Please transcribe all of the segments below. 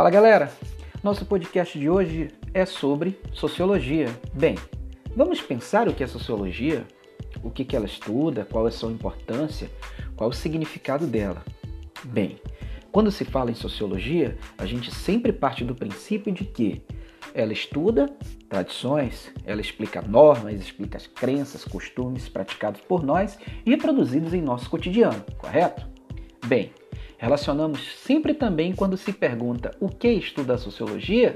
Fala galera, nosso podcast de hoje é sobre sociologia. Bem, vamos pensar o que é sociologia, o que, que ela estuda, qual é sua importância, qual o significado dela. Bem, quando se fala em sociologia, a gente sempre parte do princípio de que ela estuda tradições, ela explica normas, explica as crenças, costumes praticados por nós e reproduzidos em nosso cotidiano, correto? Bem, relacionamos sempre também quando se pergunta o que estuda a sociologia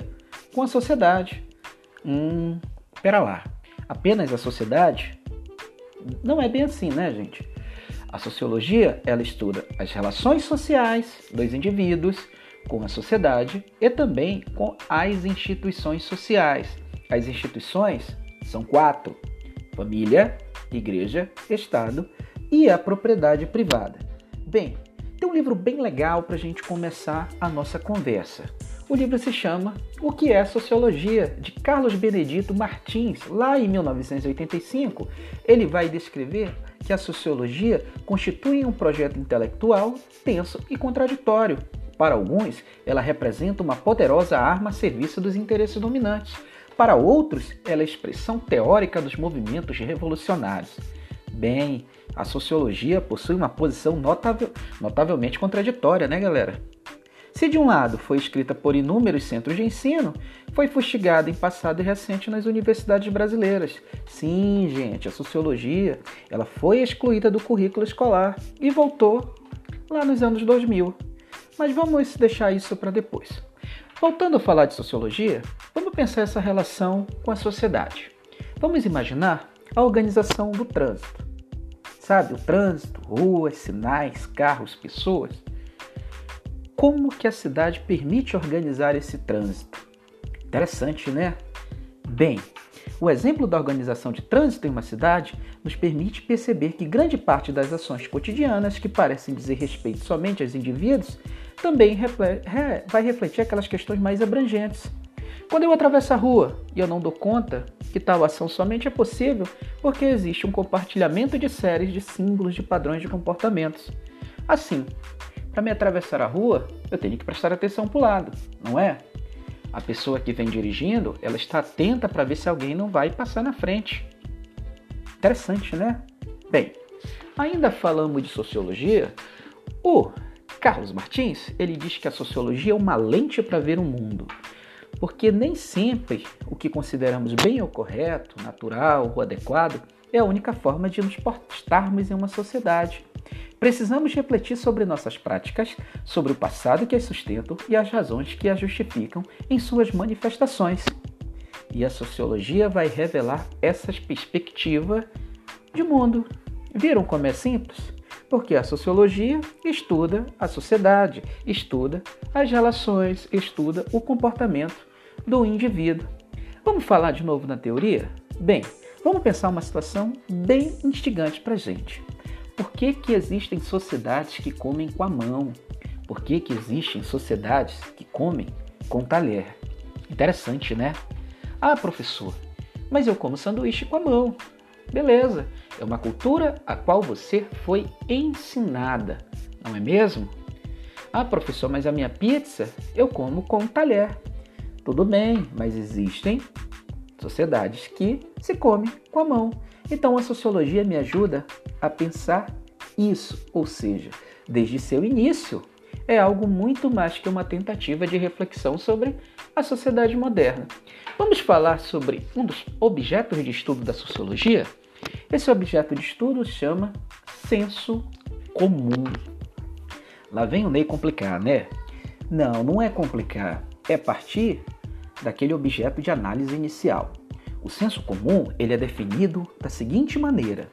com a sociedade. Hum, pera lá, apenas a sociedade? Não é bem assim, né, gente? A sociologia, ela estuda as relações sociais dos indivíduos com a sociedade e também com as instituições sociais. As instituições são quatro: família, igreja, Estado e a propriedade privada. Bem, tem um livro bem legal para a gente começar a nossa conversa. O livro se chama O que é Sociologia, de Carlos Benedito Martins. Lá em 1985, ele vai descrever que a sociologia constitui um projeto intelectual tenso e contraditório. Para alguns, ela representa uma poderosa arma a serviço dos interesses dominantes. Para outros, ela é a expressão teórica dos movimentos revolucionários. Bem, a sociologia possui uma posição notável, notavelmente contraditória, né, galera? Se de um lado foi escrita por inúmeros centros de ensino, foi fustigada em passado e recente nas universidades brasileiras. Sim, gente, a sociologia, ela foi excluída do currículo escolar e voltou lá nos anos 2000. Mas vamos deixar isso para depois. Voltando a falar de sociologia, vamos pensar essa relação com a sociedade. Vamos imaginar a organização do trânsito. Sabe, o trânsito, ruas, sinais, carros, pessoas. Como que a cidade permite organizar esse trânsito? Interessante, né? Bem, o exemplo da organização de trânsito em uma cidade nos permite perceber que grande parte das ações cotidianas que parecem dizer respeito somente aos indivíduos também vai refletir aquelas questões mais abrangentes. Quando eu atravesso a rua e eu não dou conta que tal ação somente é possível porque existe um compartilhamento de séries de símbolos de padrões de comportamentos. Assim, para me atravessar a rua, eu tenho que prestar atenção para o lado, não é? A pessoa que vem dirigindo, ela está atenta para ver se alguém não vai passar na frente. Interessante, né? Bem, ainda falamos de sociologia. O Carlos Martins, ele diz que a sociologia é uma lente para ver o mundo. Porque nem sempre o que consideramos bem ou correto, natural ou adequado é a única forma de nos portarmos em uma sociedade. Precisamos refletir sobre nossas práticas, sobre o passado que as sustentam e as razões que as justificam em suas manifestações. E a sociologia vai revelar essas perspectivas de mundo. Viram como é simples? Porque a sociologia estuda a sociedade, estuda as relações, estuda o comportamento do indivíduo. Vamos falar de novo na teoria? Bem, vamos pensar uma situação bem instigante para gente. Por que, que existem sociedades que comem com a mão? Por que, que existem sociedades que comem com talher? Interessante, né? Ah, professor, mas eu como sanduíche com a mão. Beleza, é uma cultura a qual você foi ensinada, não é mesmo? Ah, professor, mas a minha pizza eu como com talher. Tudo bem, mas existem sociedades que se comem com a mão. Então a sociologia me ajuda a pensar isso, ou seja, desde seu início, é algo muito mais que uma tentativa de reflexão sobre a sociedade moderna. Vamos falar sobre um dos objetos de estudo da sociologia? Esse objeto de estudo chama senso comum. Lá vem o Ney complicar, né? Não, não é complicar, é partir daquele objeto de análise inicial. O senso comum ele é definido da seguinte maneira: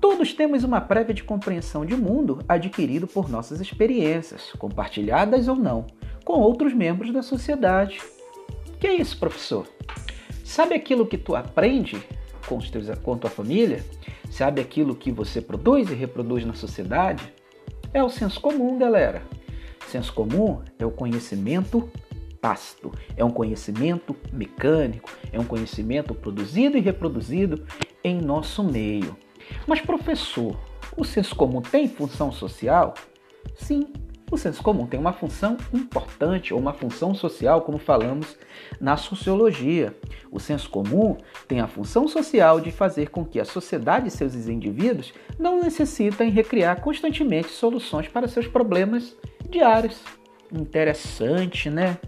Todos temos uma prévia de compreensão de mundo adquirido por nossas experiências, compartilhadas ou não, com outros membros da sociedade. Que é isso, professor? Sabe aquilo que tu aprende com, os teus, com tua família? Sabe aquilo que você produz e reproduz na sociedade? É o senso comum, galera. Senso comum é o conhecimento tácito, é um conhecimento mecânico, é um conhecimento produzido e reproduzido em nosso meio. Mas, professor, o senso comum tem função social? Sim, O senso comum tem uma função importante ou uma função social, como falamos na sociologia. O senso comum tem a função social de fazer com que a sociedade e seus indivíduos não necessitem recriar constantemente soluções para seus problemas diários. Interessante, né?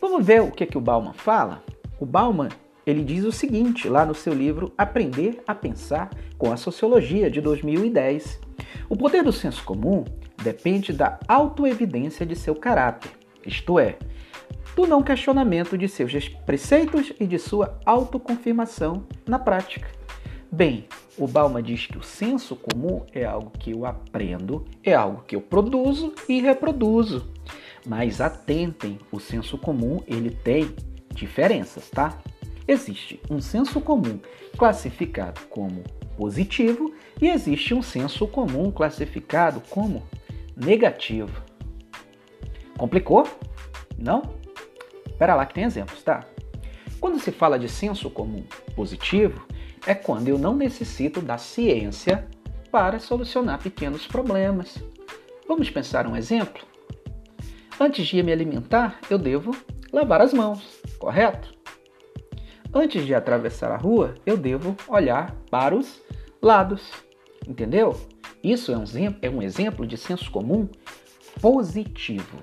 Vamos ver o que, que o Bauman fala? O Bauman ele diz o seguinte lá no seu livro Aprender a Pensar com a Sociologia de 2010. O poder do senso comum depende da autoevidência de seu caráter, isto é, do não questionamento de seus preceitos e de sua autoconfirmação na prática. Bem, o Balma diz que o senso comum é algo que eu aprendo, é algo que eu produzo e reproduzo. Mas atentem, o senso comum ele tem diferenças, tá? Existe um senso comum classificado como positivo e existe um senso comum classificado como negativo. Complicou? Não? Espera lá que tem exemplos, tá? Quando se fala de senso comum positivo, é quando eu não necessito da ciência para solucionar pequenos problemas. Vamos pensar um exemplo? Antes de me alimentar, eu devo lavar as mãos, correto? Antes de atravessar a rua, eu devo olhar para os lados, entendeu? Isso é um, é um exemplo de senso comum positivo.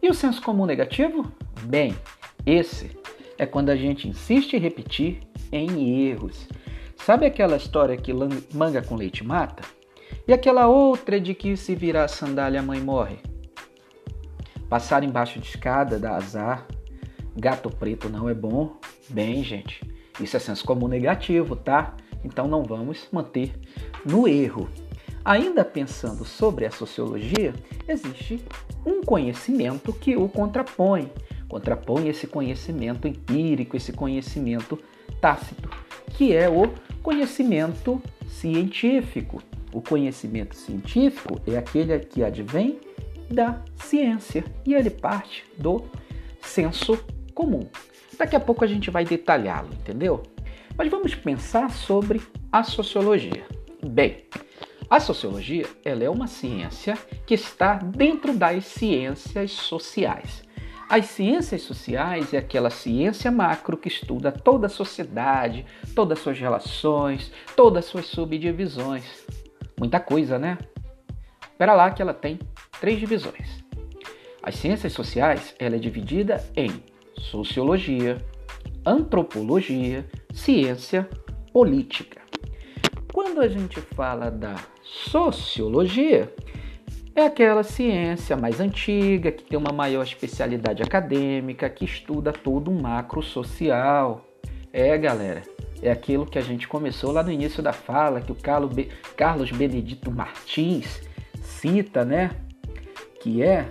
E o senso comum negativo? Bem, esse é quando a gente insiste em repetir em erros. Sabe aquela história que manga com leite mata? E aquela outra de que se virar sandália a mãe morre? Passar embaixo de escada dá azar. Gato preto não é bom. Bem, gente, isso é senso comum negativo, tá? Então não vamos manter no erro. Ainda pensando sobre a sociologia, existe um conhecimento que o contrapõe. Contrapõe esse conhecimento empírico, esse conhecimento tácito, que é o conhecimento científico. O conhecimento científico é aquele que advém da ciência e ele parte do senso comum. Daqui a pouco a gente vai detalhá-lo, entendeu? Mas vamos pensar sobre a sociologia. Bem, a sociologia ela é uma ciência que está dentro das ciências sociais. As ciências sociais é aquela ciência macro que estuda toda a sociedade, todas as suas relações, todas as suas subdivisões. Muita coisa, né? Espera lá que ela tem três divisões. As ciências sociais ela é dividida em sociologia, antropologia, ciência política. Quando a gente fala da sociologia, é aquela ciência mais antiga, que tem uma maior especialidade acadêmica, que estuda todo um macro social. É, galera, é aquilo que a gente começou lá no início da fala, que o Carlos Benedito Martins cita, né? Que é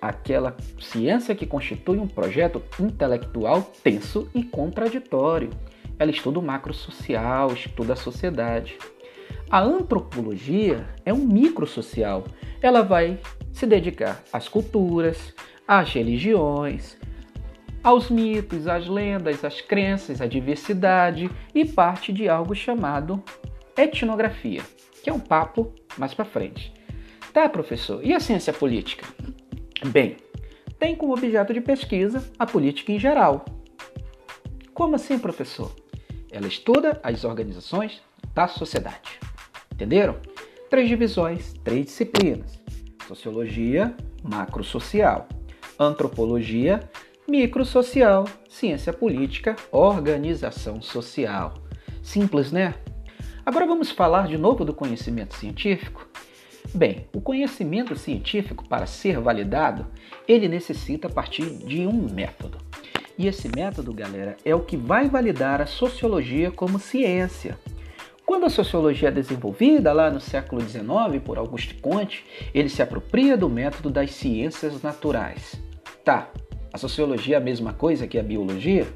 aquela ciência que constitui um projeto intelectual tenso e contraditório ela estuda o macro social, estuda a sociedade. A antropologia é um micro social. Ela vai se dedicar às culturas, às religiões, aos mitos, às lendas, às crenças, à diversidade e parte de algo chamado etnografia, que é um papo mais para frente. Tá, professor? E a ciência política? Bem, tem como objeto de pesquisa a política em geral. Como assim, professor? Ela estuda as organizações da sociedade. Entenderam? Três divisões, três disciplinas: sociologia, macrosocial, antropologia, microsocial, ciência política, organização social. Simples, né? Agora vamos falar de novo do conhecimento científico. Bem, o conhecimento científico, para ser validado, ele necessita partir de um método. E esse método, galera, é o que vai validar a sociologia como ciência. Quando a sociologia é desenvolvida lá no século XIX por Auguste Comte, ele se apropria do método das ciências naturais. Tá, a sociologia é a mesma coisa que a biologia?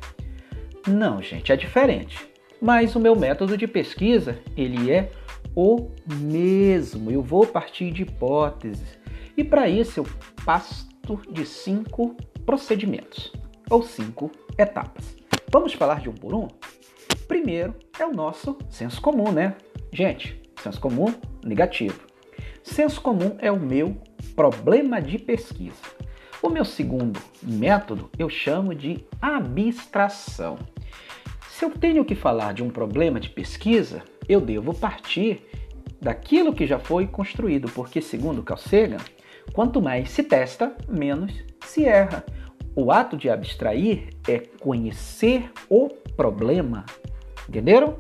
Não, gente, é diferente. Mas o meu método de pesquisa, ele é o mesmo. Eu vou partir de hipóteses. E para isso eu passo de cinco procedimentos ou cinco etapas. Vamos falar de um por um? Primeiro é o nosso senso comum, né? Gente, senso comum negativo. Senso comum é o meu problema de pesquisa. O meu segundo método eu chamo de abstração. Se eu tenho que falar de um problema de pesquisa, eu devo partir daquilo que já foi construído, porque, segundo Carl Sagan, quanto mais se testa, menos se erra. O ato de abstrair é conhecer o problema. Entenderam?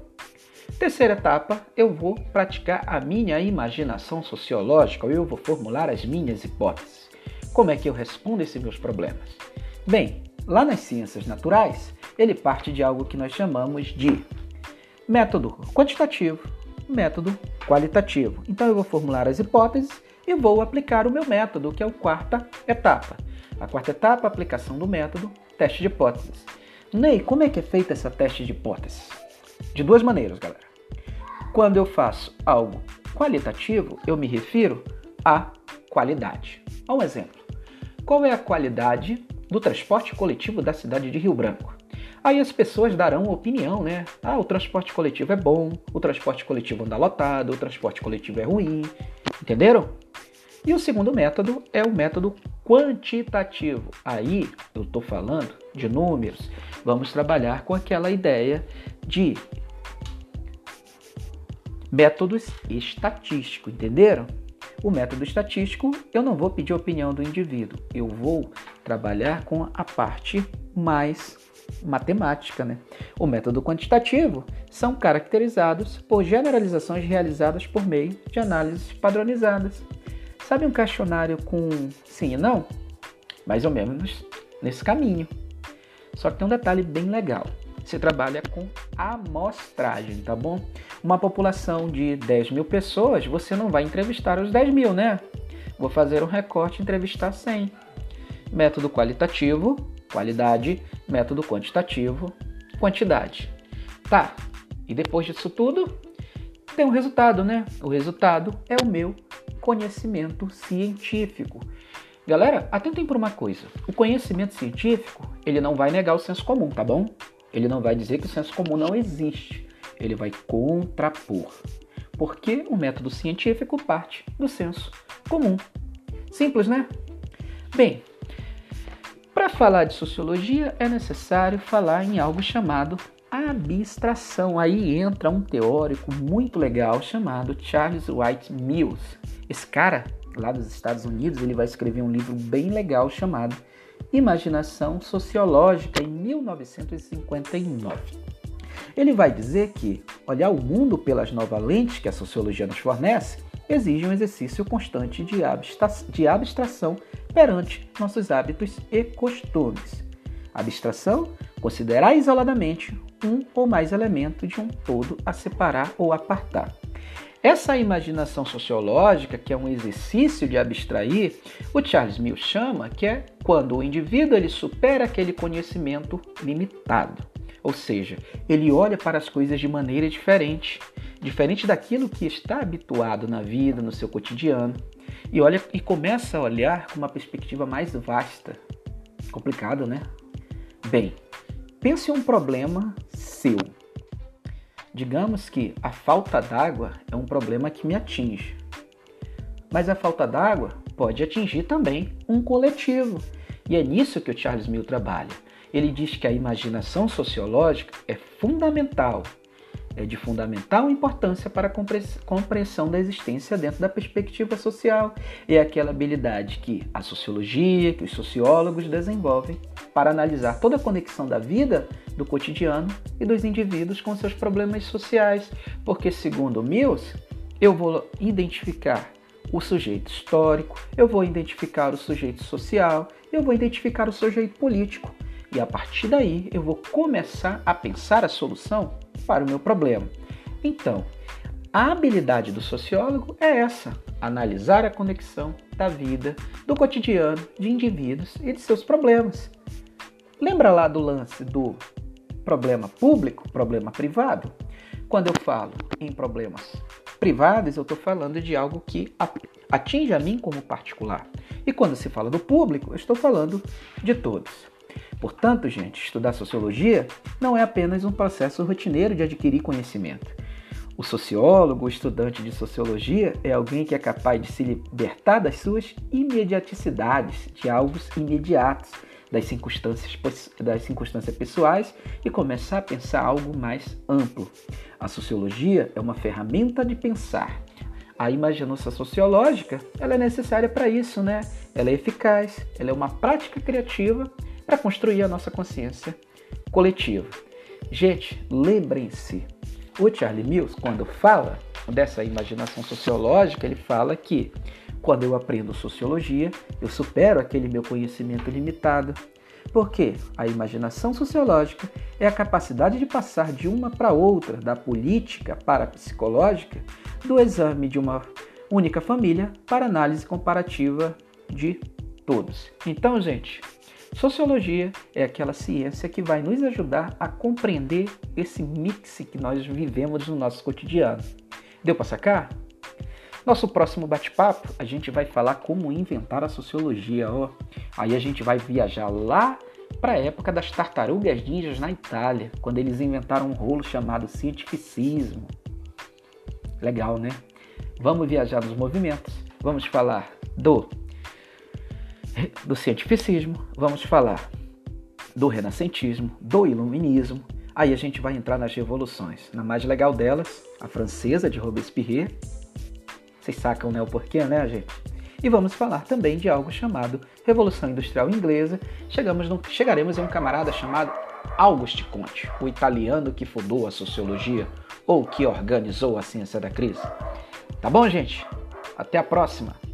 Terceira etapa, eu vou praticar a minha imaginação sociológica, eu vou formular as minhas hipóteses. Como é que eu respondo esses meus problemas? Bem, lá nas ciências naturais, ele parte de algo que nós chamamos de método quantitativo, método qualitativo. Então eu vou formular as hipóteses e vou aplicar o meu método, que é a quarta etapa. A quarta etapa, aplicação do método, teste de hipóteses. Ney, como é que é feita essa teste de hipóteses? De duas maneiras, galera. Quando eu faço algo qualitativo, eu me refiro à qualidade. Um exemplo. Qual é a qualidade do transporte coletivo da cidade de Rio Branco? Aí as pessoas darão opinião, né? Ah, o transporte coletivo é bom, o transporte coletivo anda lotado, o transporte coletivo é ruim. Entenderam? E o segundo método é o método quantitativo. Aí eu estou falando de números. Vamos trabalhar com aquela ideia de métodos estatísticos, entenderam? O método estatístico, eu não vou pedir a opinião do indivíduo, eu vou trabalhar com a parte mais matemática. Né? O método quantitativo são caracterizados por generalizações realizadas por meio de análises padronizadas. Sabe um questionário com sim e não? Mais ou menos nesse caminho. Só que tem um detalhe bem legal. Você trabalha com amostragem, tá bom? Uma população de 10 mil pessoas, você não vai entrevistar os 10 mil, né? Vou fazer um recorte e entrevistar 100. Método qualitativo, qualidade, método quantitativo, quantidade. Tá, e depois disso tudo, tem um resultado, né? O resultado é o meu conhecimento científico. Galera, atentem por uma coisa. O conhecimento científico, ele não vai negar o senso comum, tá bom? Ele não vai dizer que o senso comum não existe. Ele vai contrapor. Porque o método científico parte do senso comum. Simples, né? Bem, para falar de sociologia é necessário falar em algo chamado abstração. Aí entra um teórico muito legal chamado Charles White Mills. Esse cara, lá dos Estados Unidos, ele vai escrever um livro bem legal chamado Imaginação Sociológica em 1959. Ele vai dizer que olhar o mundo pelas novas lentes que a sociologia nos fornece exige um exercício constante de, abstra de abstração perante nossos hábitos e costumes. Abstração, considerar isoladamente um ou mais elementos de um todo a separar ou apartar. Essa imaginação sociológica, que é um exercício de abstrair, o Charles Mill chama que é quando o indivíduo ele supera aquele conhecimento limitado. Ou seja, ele olha para as coisas de maneira diferente, diferente daquilo que está habituado na vida, no seu cotidiano, e olha e começa a olhar com uma perspectiva mais vasta. Complicado, né? Bem, pense um problema seu. Digamos que a falta d'água é um problema que me atinge. Mas a falta d'água pode atingir também um coletivo. E é nisso que o Charles Mill trabalha ele diz que a imaginação sociológica é fundamental, é de fundamental importância para a compreensão da existência dentro da perspectiva social. É aquela habilidade que a sociologia, que os sociólogos desenvolvem para analisar toda a conexão da vida, do cotidiano e dos indivíduos com seus problemas sociais. Porque, segundo Mills, eu vou identificar o sujeito histórico, eu vou identificar o sujeito social, eu vou identificar o sujeito político e a partir daí eu vou começar a pensar a solução para o meu problema. Então, a habilidade do sociólogo é essa: analisar a conexão da vida, do cotidiano, de indivíduos e de seus problemas. Lembra lá do lance do problema público, problema privado? Quando eu falo em problemas privados, eu estou falando de algo que atinge a mim como particular. E quando se fala do público, eu estou falando de todos. Portanto, gente, estudar sociologia não é apenas um processo rotineiro de adquirir conhecimento. O sociólogo, o estudante de sociologia, é alguém que é capaz de se libertar das suas imediaticidades, de algo imediatos, das circunstâncias, das circunstâncias pessoais e começar a pensar algo mais amplo. A sociologia é uma ferramenta de pensar. A imaginação sociológica ela é necessária para isso, né? Ela é eficaz, ela é uma prática criativa para construir a nossa consciência coletiva. Gente, lembrem-se, o Charlie Mills, quando fala dessa imaginação sociológica, ele fala que quando eu aprendo sociologia, eu supero aquele meu conhecimento limitado. Porque a imaginação sociológica é a capacidade de passar de uma para outra, da política para a psicológica, do exame de uma única família para análise comparativa de todos. Então, gente, sociologia é aquela ciência que vai nos ajudar a compreender esse mix que nós vivemos no nosso cotidiano. Deu para sacar? Nosso próximo bate-papo, a gente vai falar como inventar a sociologia, ó. Aí a gente vai viajar lá para a época das tartarugas ninjas na Itália, quando eles inventaram um rolo chamado cientificismo. Legal, né? Vamos viajar nos movimentos, vamos falar do do cientificismo, vamos falar do renascentismo, do iluminismo. Aí a gente vai entrar nas revoluções. Na mais legal delas, a francesa de Robespierre, vocês sacam né, o porquê, né, gente? E vamos falar também de algo chamado Revolução Industrial Inglesa. Chegamos no, chegaremos a um camarada chamado Auguste Comte, o italiano que fundou a sociologia ou que organizou a ciência da crise. Tá bom, gente? Até a próxima!